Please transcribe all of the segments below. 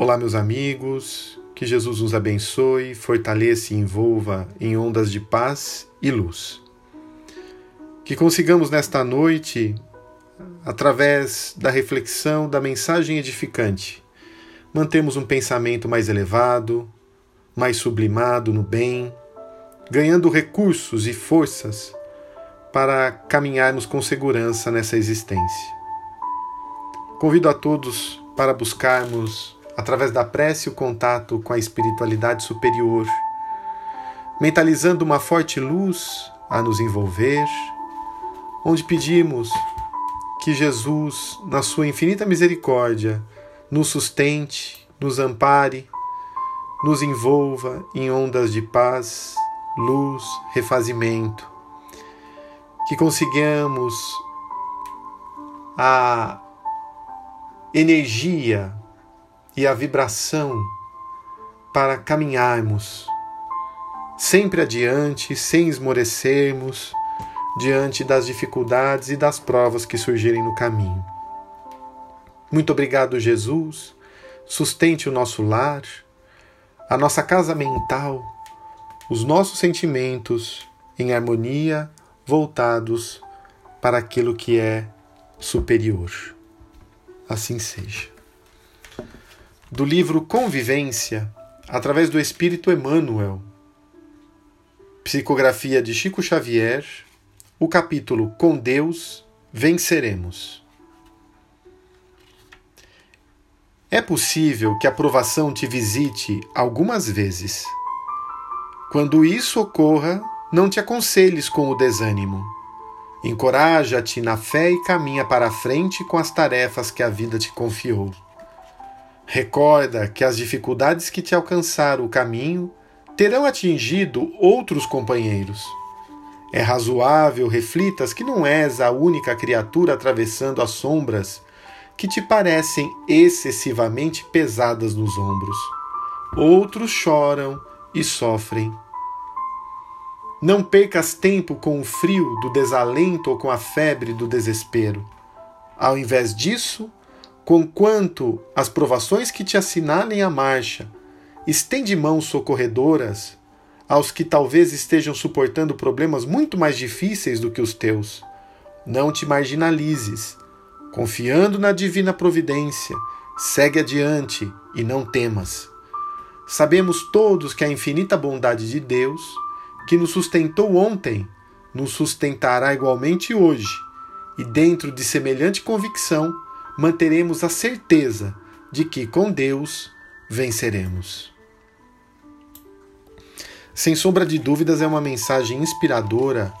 Olá, meus amigos, que Jesus nos abençoe, fortaleça e envolva em ondas de paz e luz. Que consigamos nesta noite, através da reflexão da mensagem edificante, mantermos um pensamento mais elevado, mais sublimado no bem, ganhando recursos e forças para caminharmos com segurança nessa existência. Convido a todos para buscarmos através da prece, o contato com a espiritualidade superior, mentalizando uma forte luz a nos envolver, onde pedimos que Jesus, na sua infinita misericórdia, nos sustente, nos ampare, nos envolva em ondas de paz, luz, refazimento, que consigamos a energia e a vibração para caminharmos sempre adiante, sem esmorecermos diante das dificuldades e das provas que surgirem no caminho. Muito obrigado, Jesus. Sustente o nosso lar, a nossa casa mental, os nossos sentimentos em harmonia, voltados para aquilo que é superior. Assim seja do livro Convivência, através do Espírito Emmanuel, psicografia de Chico Xavier, o capítulo Com Deus Venceremos. É possível que a provação te visite algumas vezes. Quando isso ocorra, não te aconselhes com o desânimo. Encoraja-te na fé e caminha para a frente com as tarefas que a vida te confiou. Recorda que as dificuldades que te alcançaram o caminho terão atingido outros companheiros. É razoável reflitas que não és a única criatura atravessando as sombras que te parecem excessivamente pesadas nos ombros. Outros choram e sofrem. Não percas tempo com o frio do desalento ou com a febre do desespero. Ao invés disso, Conquanto as provações que te assinalem a marcha, estende mãos socorredoras aos que talvez estejam suportando problemas muito mais difíceis do que os teus. Não te marginalizes. Confiando na divina providência, segue adiante e não temas. Sabemos todos que a infinita bondade de Deus, que nos sustentou ontem, nos sustentará igualmente hoje, e dentro de semelhante convicção, manteremos a certeza de que com Deus venceremos. Sem sombra de dúvidas, é uma mensagem inspiradora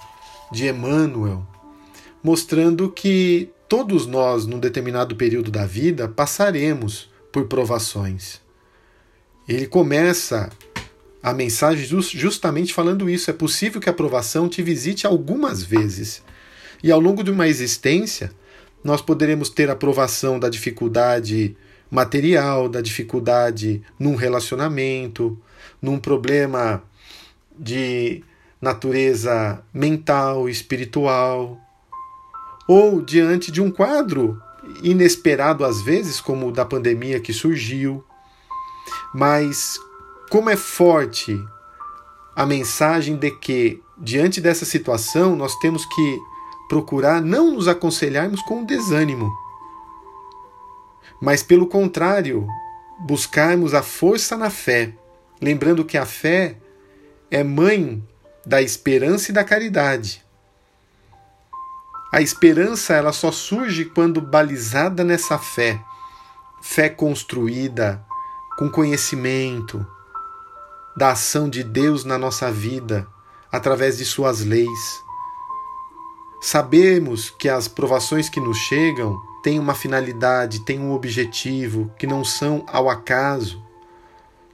de Emmanuel, mostrando que todos nós, num determinado período da vida, passaremos por provações. Ele começa a mensagem justamente falando isso. É possível que a provação te visite algumas vezes. E ao longo de uma existência, nós poderemos ter aprovação da dificuldade material, da dificuldade num relacionamento, num problema de natureza mental, espiritual, ou diante de um quadro inesperado às vezes, como o da pandemia que surgiu. Mas como é forte a mensagem de que, diante dessa situação, nós temos que procurar não nos aconselharmos com desânimo, mas pelo contrário, buscarmos a força na fé, lembrando que a fé é mãe da esperança e da caridade. A esperança ela só surge quando balizada nessa fé, fé construída com conhecimento da ação de Deus na nossa vida através de suas leis. Sabemos que as provações que nos chegam têm uma finalidade, têm um objetivo, que não são ao acaso,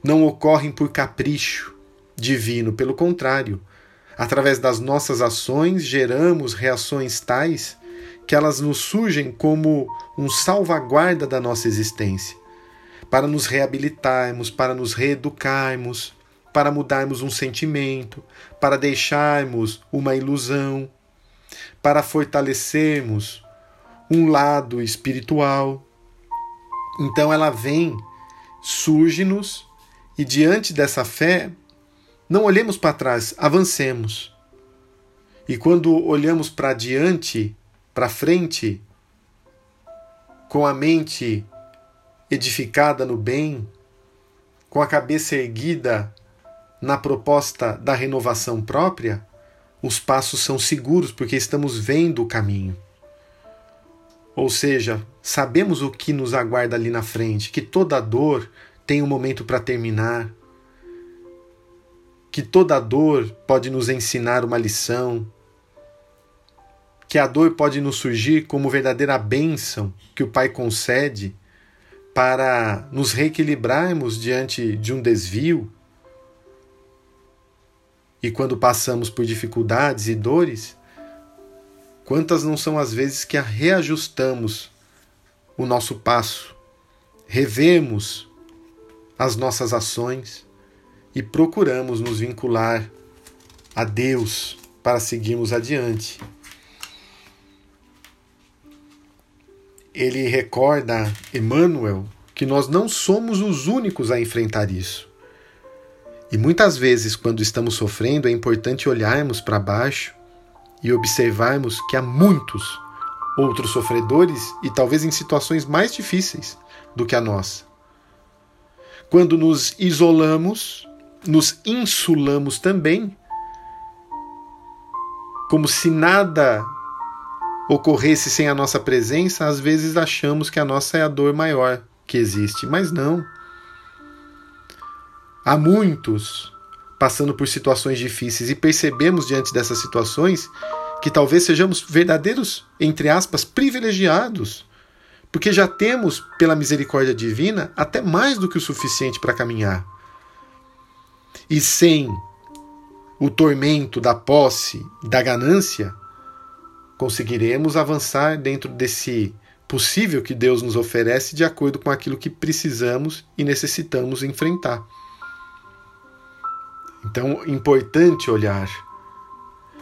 não ocorrem por capricho divino, pelo contrário, através das nossas ações geramos reações tais que elas nos surgem como um salvaguarda da nossa existência, para nos reabilitarmos, para nos reeducarmos, para mudarmos um sentimento, para deixarmos uma ilusão, para fortalecermos um lado espiritual. Então ela vem surge-nos e diante dessa fé, não olhemos para trás, avancemos. E quando olhamos para diante, para frente, com a mente edificada no bem, com a cabeça erguida na proposta da renovação própria, os passos são seguros porque estamos vendo o caminho. Ou seja, sabemos o que nos aguarda ali na frente, que toda dor tem um momento para terminar, que toda dor pode nos ensinar uma lição, que a dor pode nos surgir como verdadeira bênção que o Pai concede para nos reequilibrarmos diante de um desvio. E quando passamos por dificuldades e dores, quantas não são as vezes que reajustamos o nosso passo, revemos as nossas ações e procuramos nos vincular a Deus para seguirmos adiante. Ele recorda Emmanuel que nós não somos os únicos a enfrentar isso. E muitas vezes, quando estamos sofrendo, é importante olharmos para baixo e observarmos que há muitos outros sofredores e talvez em situações mais difíceis do que a nossa. Quando nos isolamos, nos insulamos também, como se nada ocorresse sem a nossa presença, às vezes achamos que a nossa é a dor maior que existe, mas não. Há muitos passando por situações difíceis e percebemos diante dessas situações que talvez sejamos verdadeiros, entre aspas, privilegiados, porque já temos, pela misericórdia divina, até mais do que o suficiente para caminhar e sem o tormento da posse, da ganância, conseguiremos avançar dentro desse possível que Deus nos oferece de acordo com aquilo que precisamos e necessitamos enfrentar. Então, importante olhar.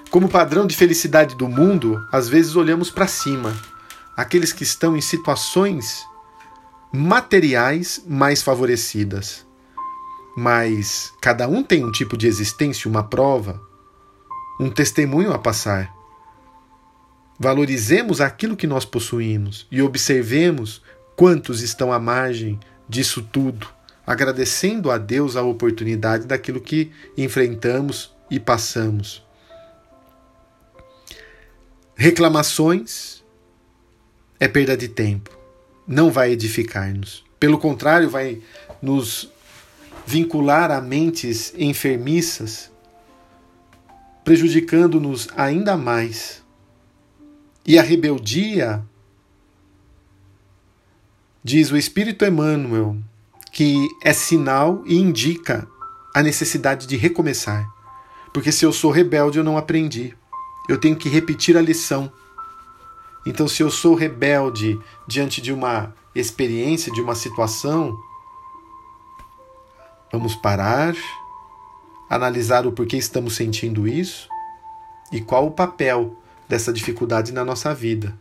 Como padrão de felicidade do mundo, às vezes olhamos para cima, aqueles que estão em situações materiais mais favorecidas mas cada um tem um tipo de existência, uma prova, um testemunho a passar. Valorizemos aquilo que nós possuímos e observemos quantos estão à margem disso tudo, agradecendo a Deus a oportunidade daquilo que enfrentamos e passamos. Reclamações é perda de tempo, não vai edificar-nos. Pelo contrário, vai nos vincular a mentes enfermiças, prejudicando-nos ainda mais. E a rebeldia, diz o Espírito Emmanuel, que é sinal e indica a necessidade de recomeçar. Porque se eu sou rebelde, eu não aprendi. Eu tenho que repetir a lição. Então, se eu sou rebelde diante de uma experiência, de uma situação, Vamos parar, analisar o porquê estamos sentindo isso e qual o papel dessa dificuldade na nossa vida.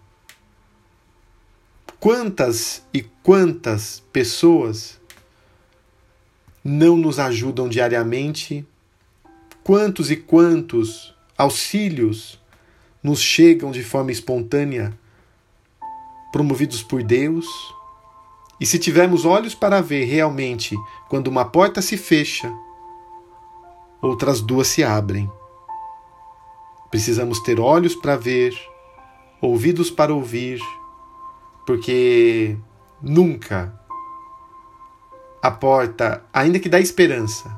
Quantas e quantas pessoas não nos ajudam diariamente? Quantos e quantos auxílios nos chegam de forma espontânea, promovidos por Deus? E se tivermos olhos para ver realmente quando uma porta se fecha, outras duas se abrem. Precisamos ter olhos para ver, ouvidos para ouvir, porque nunca a porta, ainda que dá esperança,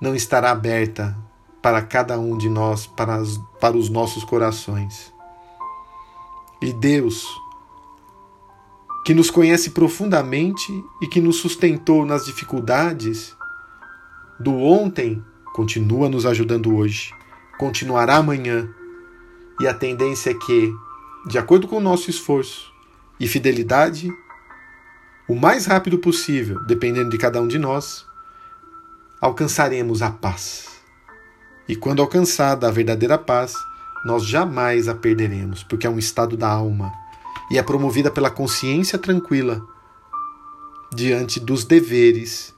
não estará aberta para cada um de nós, para, as, para os nossos corações. E Deus que nos conhece profundamente e que nos sustentou nas dificuldades do ontem, continua nos ajudando hoje, continuará amanhã. E a tendência é que, de acordo com o nosso esforço e fidelidade, o mais rápido possível, dependendo de cada um de nós, alcançaremos a paz. E quando alcançada a verdadeira paz, nós jamais a perderemos, porque é um estado da alma e é promovida pela consciência tranquila, diante dos deveres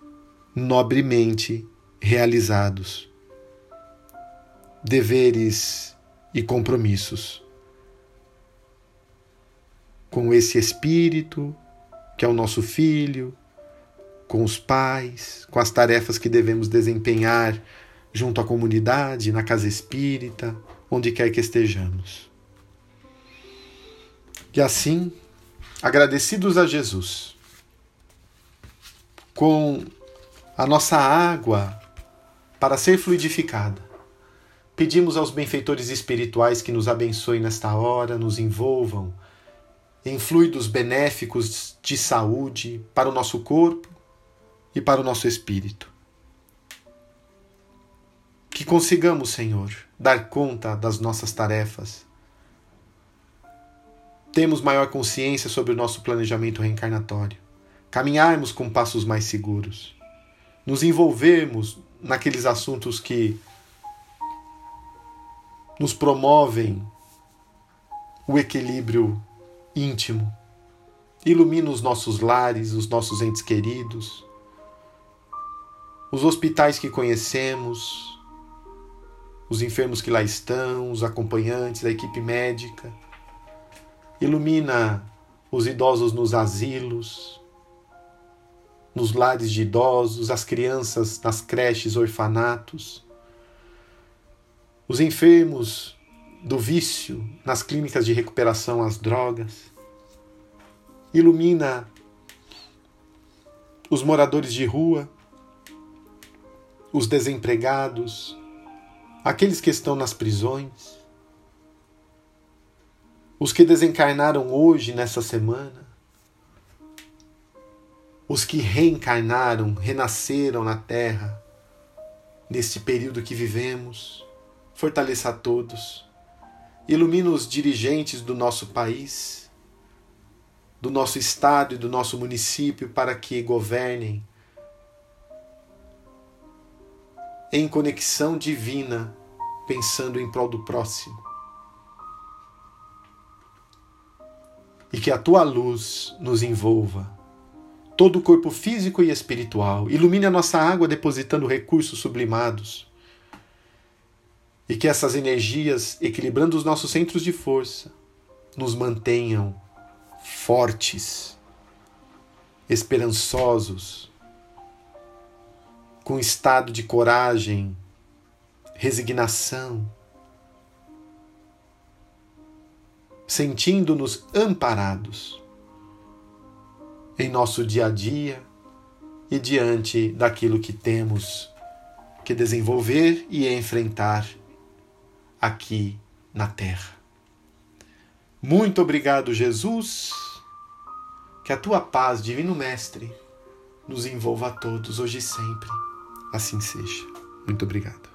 nobremente realizados. Deveres e compromissos com esse espírito que é o nosso filho, com os pais, com as tarefas que devemos desempenhar junto à comunidade, na casa espírita, onde quer que estejamos. E assim, agradecidos a Jesus, com a nossa água para ser fluidificada, pedimos aos benfeitores espirituais que nos abençoem nesta hora, nos envolvam em fluidos benéficos de saúde para o nosso corpo e para o nosso espírito. Que consigamos, Senhor, dar conta das nossas tarefas. Temos maior consciência sobre o nosso planejamento reencarnatório. Caminharmos com passos mais seguros. Nos envolvermos naqueles assuntos que nos promovem o equilíbrio íntimo. Ilumina os nossos lares, os nossos entes queridos, os hospitais que conhecemos, os enfermos que lá estão, os acompanhantes, a equipe médica. Ilumina os idosos nos asilos, nos lares de idosos, as crianças nas creches, orfanatos, os enfermos do vício nas clínicas de recuperação às drogas. Ilumina os moradores de rua, os desempregados, aqueles que estão nas prisões, os que desencarnaram hoje, nessa semana, os que reencarnaram, renasceram na Terra, neste período que vivemos. Fortaleça a todos Ilumina os dirigentes do nosso país, do nosso estado e do nosso município para que governem em conexão divina, pensando em prol do próximo. E que a tua luz nos envolva, todo o corpo físico e espiritual. Ilumine a nossa água depositando recursos sublimados e que essas energias, equilibrando os nossos centros de força, nos mantenham fortes, esperançosos, com estado de coragem, resignação, sentindo-nos amparados em nosso dia a dia e diante daquilo que temos que desenvolver e enfrentar aqui na terra. Muito obrigado, Jesus. Que a tua paz, Divino Mestre, nos envolva a todos hoje e sempre. Assim seja. Muito obrigado.